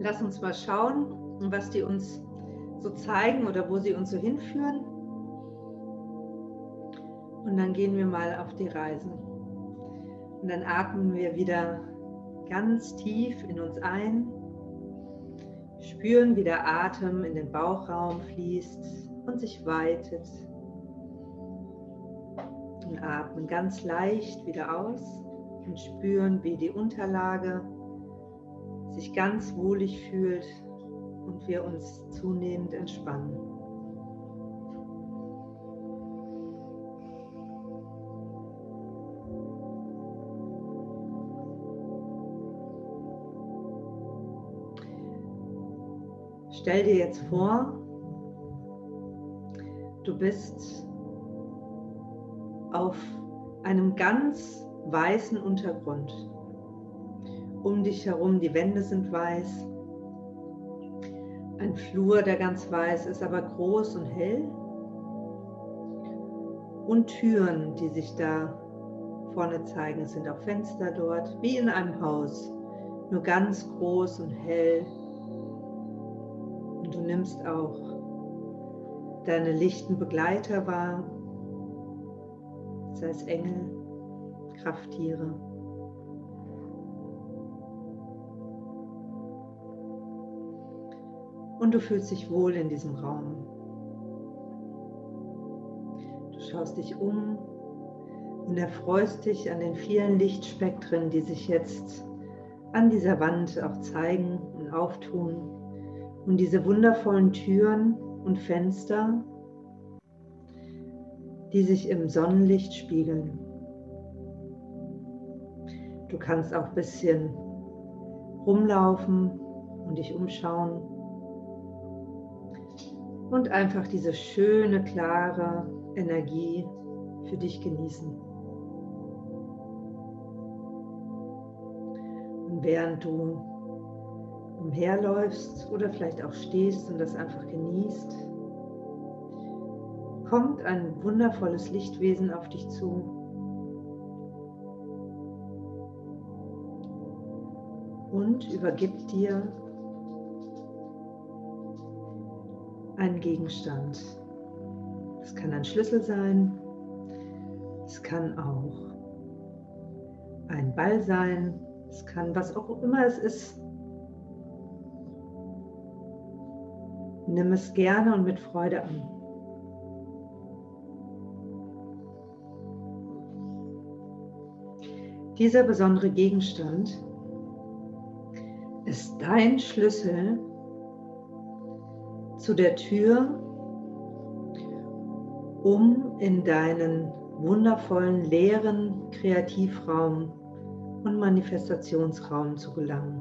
Lass uns mal schauen, was die uns so zeigen oder wo sie uns so hinführen. Und dann gehen wir mal auf die Reise. Und dann atmen wir wieder ganz tief in uns ein, spüren, wie der Atem in den Bauchraum fließt und sich weitet. Und atmen ganz leicht wieder aus und spüren, wie die Unterlage sich ganz wohlig fühlt und wir uns zunehmend entspannen. Stell dir jetzt vor, du bist auf einem ganz weißen Untergrund. Um dich herum, die Wände sind weiß. Ein Flur, der ganz weiß ist, aber groß und hell. Und Türen, die sich da vorne zeigen. Sind auch Fenster dort, wie in einem Haus. Nur ganz groß und hell und du nimmst auch deine lichten Begleiter wahr, sei es Engel, Krafttiere. Und du fühlst dich wohl in diesem Raum. Du schaust dich um und erfreust dich an den vielen Lichtspektren, die sich jetzt an dieser Wand auch zeigen und auftun und diese wundervollen Türen und Fenster, die sich im Sonnenlicht spiegeln. Du kannst auch ein bisschen rumlaufen und dich umschauen und einfach diese schöne, klare Energie für dich genießen. Und während du umherläufst oder vielleicht auch stehst und das einfach genießt, kommt ein wundervolles Lichtwesen auf dich zu. Und übergibt dir einen Gegenstand. Es kann ein Schlüssel sein, es kann auch ein Ball sein, es kann was auch immer es ist, Nimm es gerne und mit Freude an. Dieser besondere Gegenstand ist dein Schlüssel zu der Tür, um in deinen wundervollen leeren Kreativraum und Manifestationsraum zu gelangen.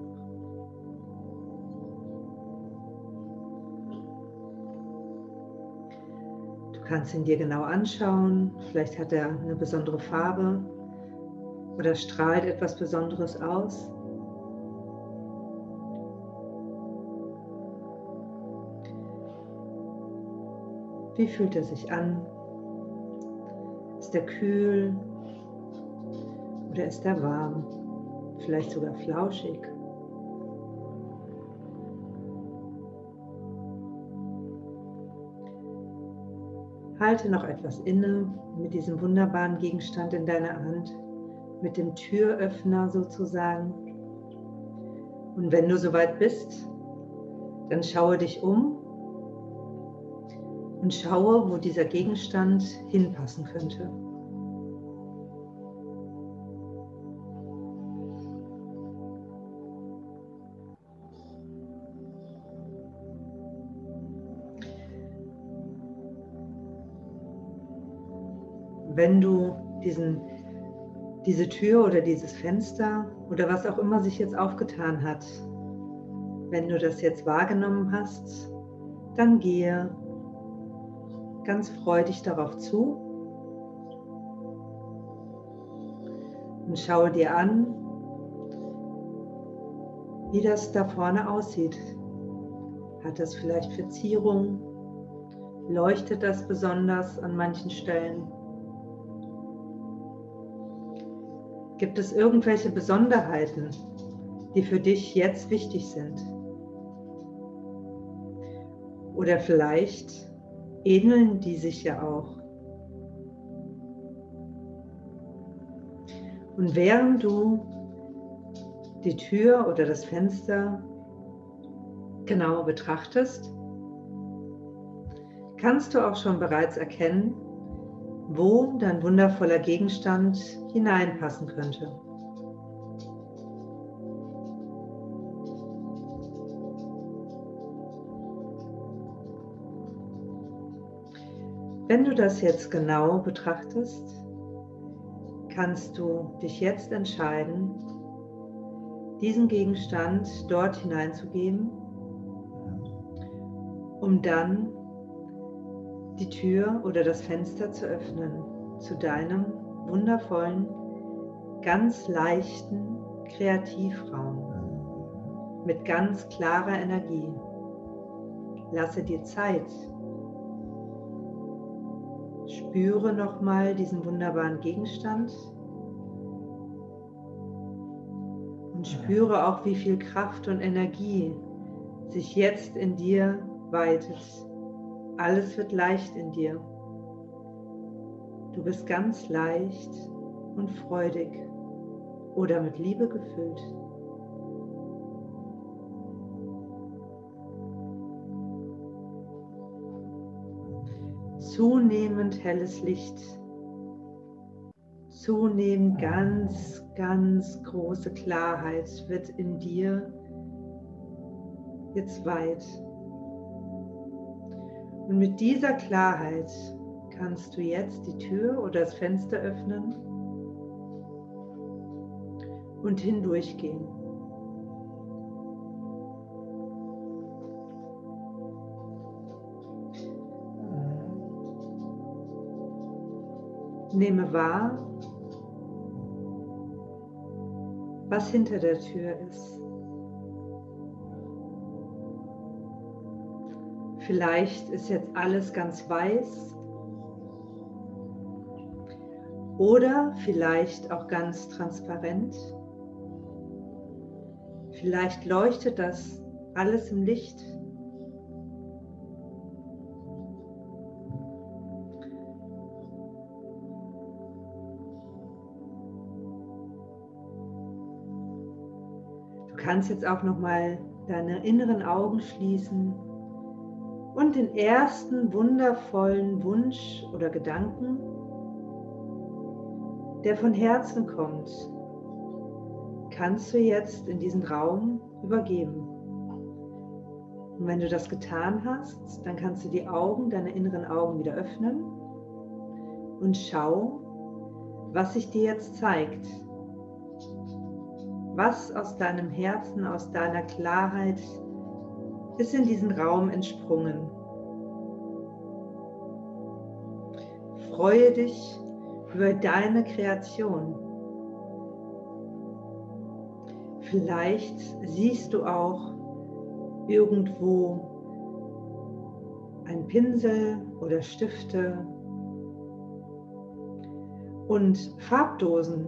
kannst ihn dir genau anschauen. Vielleicht hat er eine besondere Farbe oder strahlt etwas Besonderes aus. Wie fühlt er sich an? Ist er kühl oder ist er warm? Vielleicht sogar flauschig. Halte noch etwas inne mit diesem wunderbaren Gegenstand in deiner Hand, mit dem Türöffner sozusagen. Und wenn du soweit bist, dann schaue dich um und schaue, wo dieser Gegenstand hinpassen könnte. wenn du diesen, diese Tür oder dieses Fenster oder was auch immer sich jetzt aufgetan hat, wenn du das jetzt wahrgenommen hast, dann gehe ganz freudig darauf zu und schaue dir an, wie das da vorne aussieht. Hat das vielleicht Verzierung? Leuchtet das besonders an manchen Stellen? Gibt es irgendwelche Besonderheiten, die für dich jetzt wichtig sind? Oder vielleicht ähneln die sich ja auch. Und während du die Tür oder das Fenster genau betrachtest, kannst du auch schon bereits erkennen, wo dein wundervoller Gegenstand hineinpassen könnte. Wenn du das jetzt genau betrachtest, kannst du dich jetzt entscheiden, diesen Gegenstand dort hineinzugeben, um dann die Tür oder das Fenster zu öffnen zu deinem wundervollen, ganz leichten Kreativraum mit ganz klarer Energie. Lasse dir Zeit. Spüre nochmal diesen wunderbaren Gegenstand und spüre auch, wie viel Kraft und Energie sich jetzt in dir weitet. Alles wird leicht in dir. Du bist ganz leicht und freudig oder mit Liebe gefüllt. Zunehmend helles Licht, zunehmend ganz, ganz große Klarheit wird in dir jetzt weit. Und mit dieser Klarheit kannst du jetzt die Tür oder das Fenster öffnen und hindurchgehen. Nehme wahr, was hinter der Tür ist. Vielleicht ist jetzt alles ganz weiß oder vielleicht auch ganz transparent. Vielleicht leuchtet das alles im Licht. Du kannst jetzt auch noch mal deine inneren Augen schließen und den ersten wundervollen Wunsch oder Gedanken, der von Herzen kommt, kannst du jetzt in diesen Raum übergeben. Und wenn du das getan hast, dann kannst du die Augen, deine inneren Augen wieder öffnen und schau, was sich dir jetzt zeigt. Was aus deinem Herzen, aus deiner Klarheit ist in diesen Raum entsprungen. Freue dich über deine Kreation. Vielleicht siehst du auch irgendwo ein Pinsel oder Stifte und Farbdosen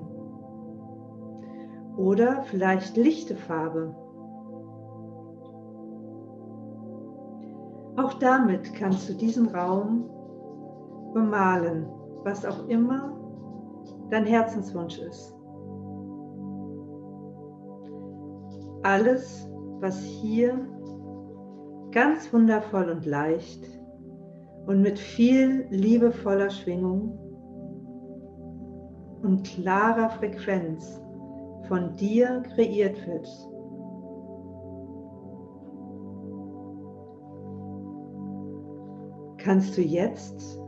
oder vielleicht lichte Farbe. Auch damit kannst du diesen Raum bemalen, was auch immer dein Herzenswunsch ist. Alles, was hier ganz wundervoll und leicht und mit viel liebevoller Schwingung und klarer Frequenz von dir kreiert wird, kannst du jetzt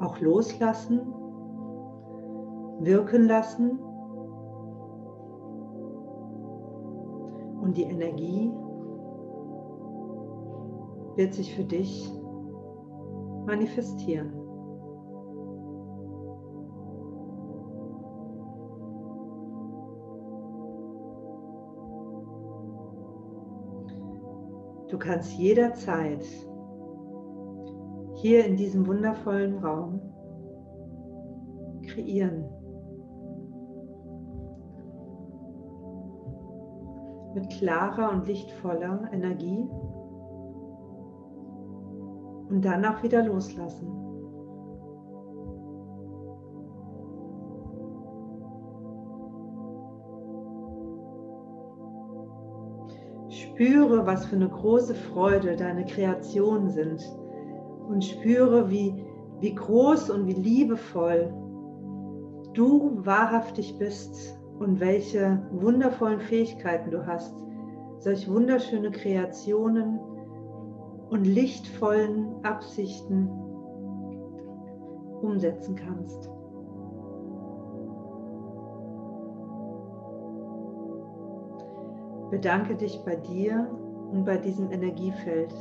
auch loslassen, wirken lassen und die Energie wird sich für dich manifestieren. Du kannst jederzeit hier in diesem wundervollen Raum kreieren. Mit klarer und lichtvoller Energie Und dann auch wieder loslassen. Spüre, was für eine große Freude deine Kreationen sind und spüre, wie, wie groß und wie liebevoll du wahrhaftig bist und welche wundervollen Fähigkeiten du hast, solch wunderschöne Kreationen und lichtvollen Absichten umsetzen kannst. Bedanke dich bei dir und bei diesem Energiefeld.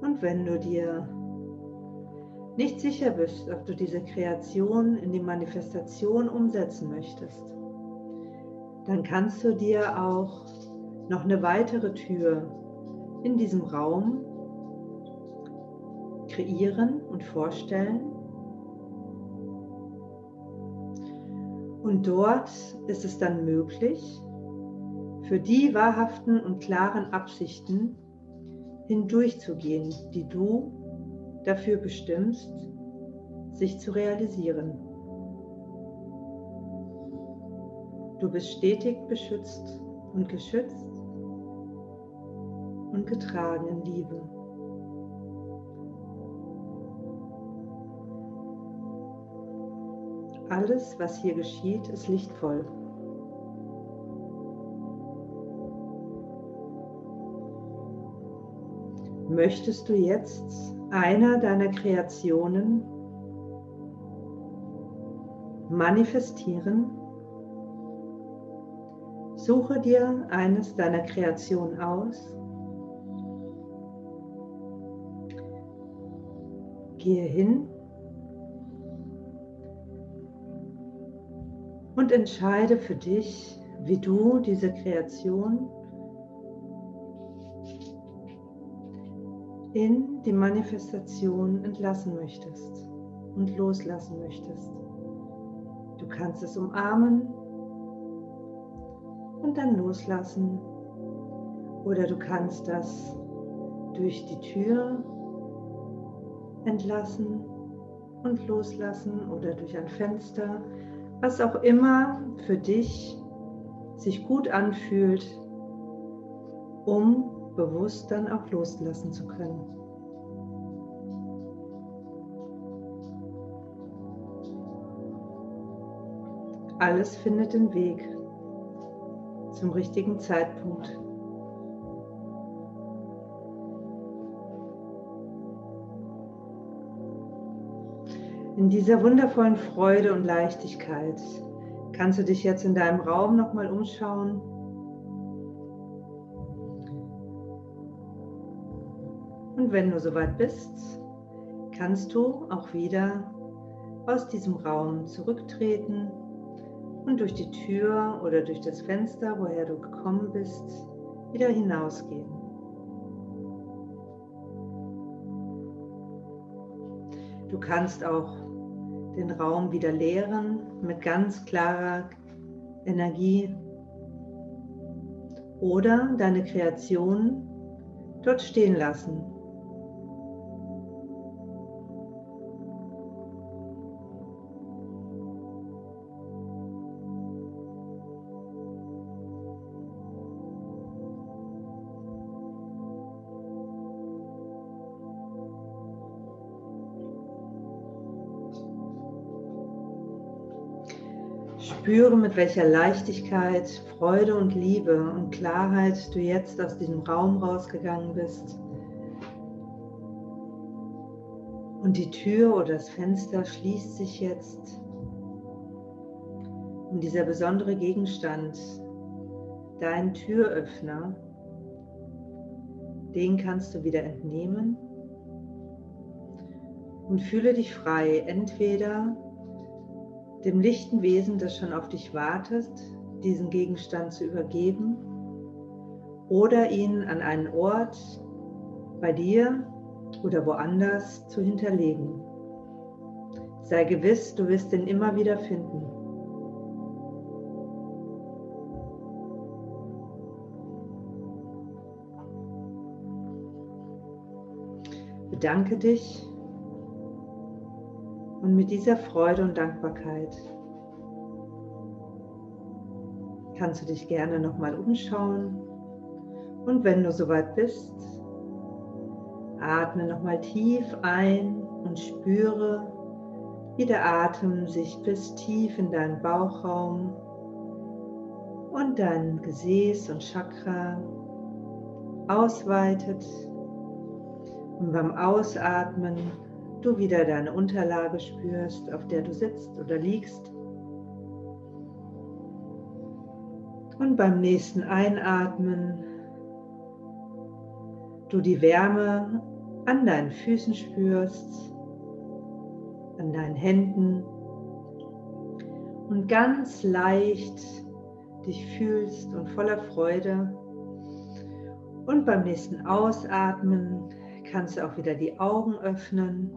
Und wenn du dir nicht sicher bist, ob du diese Kreation in die Manifestation umsetzen möchtest, dann kannst du dir auch noch eine weitere Tür in diesem Raum kreieren und vorstellen. Und dort ist es dann möglich, für die wahrhaften und klaren Absichten hindurchzugehen, die du dafür bestimmst, sich zu realisieren. Du bist stetig beschützt und geschützt und getragen in Liebe. Alles, was hier geschieht, ist lichtvoll. Möchtest du jetzt einer deiner Kreationen manifestieren? Suche dir eines deiner Kreationen aus. Gehe hin und entscheide für dich, wie du diese Kreation in die Manifestation entlassen möchtest und loslassen möchtest. Du kannst es umarmen und dann loslassen oder du kannst das durch die Tür entlassen und loslassen oder durch ein Fenster, was auch immer für dich sich gut anfühlt, um bewusst dann auch loslassen zu können. Alles findet den Weg zum richtigen Zeitpunkt. In dieser wundervollen Freude und Leichtigkeit kannst du dich jetzt in deinem Raum nochmal umschauen Und wenn du soweit bist, kannst du auch wieder aus diesem Raum zurücktreten und durch die Tür oder durch das Fenster, woher du gekommen bist, wieder hinausgehen. Du kannst auch den Raum wieder leeren mit ganz klarer Energie. Oder deine Kreation dort stehen lassen Spüre, mit welcher Leichtigkeit, Freude und Liebe und Klarheit du jetzt aus diesem Raum rausgegangen bist. Und die Tür oder das Fenster schließt sich jetzt. Und dieser besondere Gegenstand, dein Türöffner, den kannst du wieder entnehmen und fühle dich frei, entweder dem lichten Wesen, das schon auf dich wartet, diesen Gegenstand zu übergeben oder ihn an einen Ort bei dir oder woanders zu hinterlegen. Sei gewiss, du wirst ihn immer wieder finden. Bedanke dich und mit dieser Freude und Dankbarkeit kannst du dich gerne nochmal umschauen. Und wenn du soweit bist, atme nochmal tief ein und spüre, wie der Atem sich bis tief in deinen Bauchraum und dein Gesäß und Chakra ausweitet. Und beim Ausatmen du wieder deine Unterlage spürst, auf der du sitzt oder liegst. Und beim nächsten Einatmen du die Wärme an deinen Füßen spürst, an deinen Händen und ganz leicht dich fühlst und voller Freude. Und beim nächsten Ausatmen kannst du auch wieder die Augen öffnen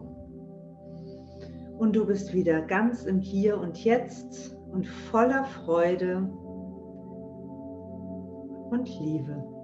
und du bist wieder ganz im Hier und Jetzt und voller Freude und Liebe.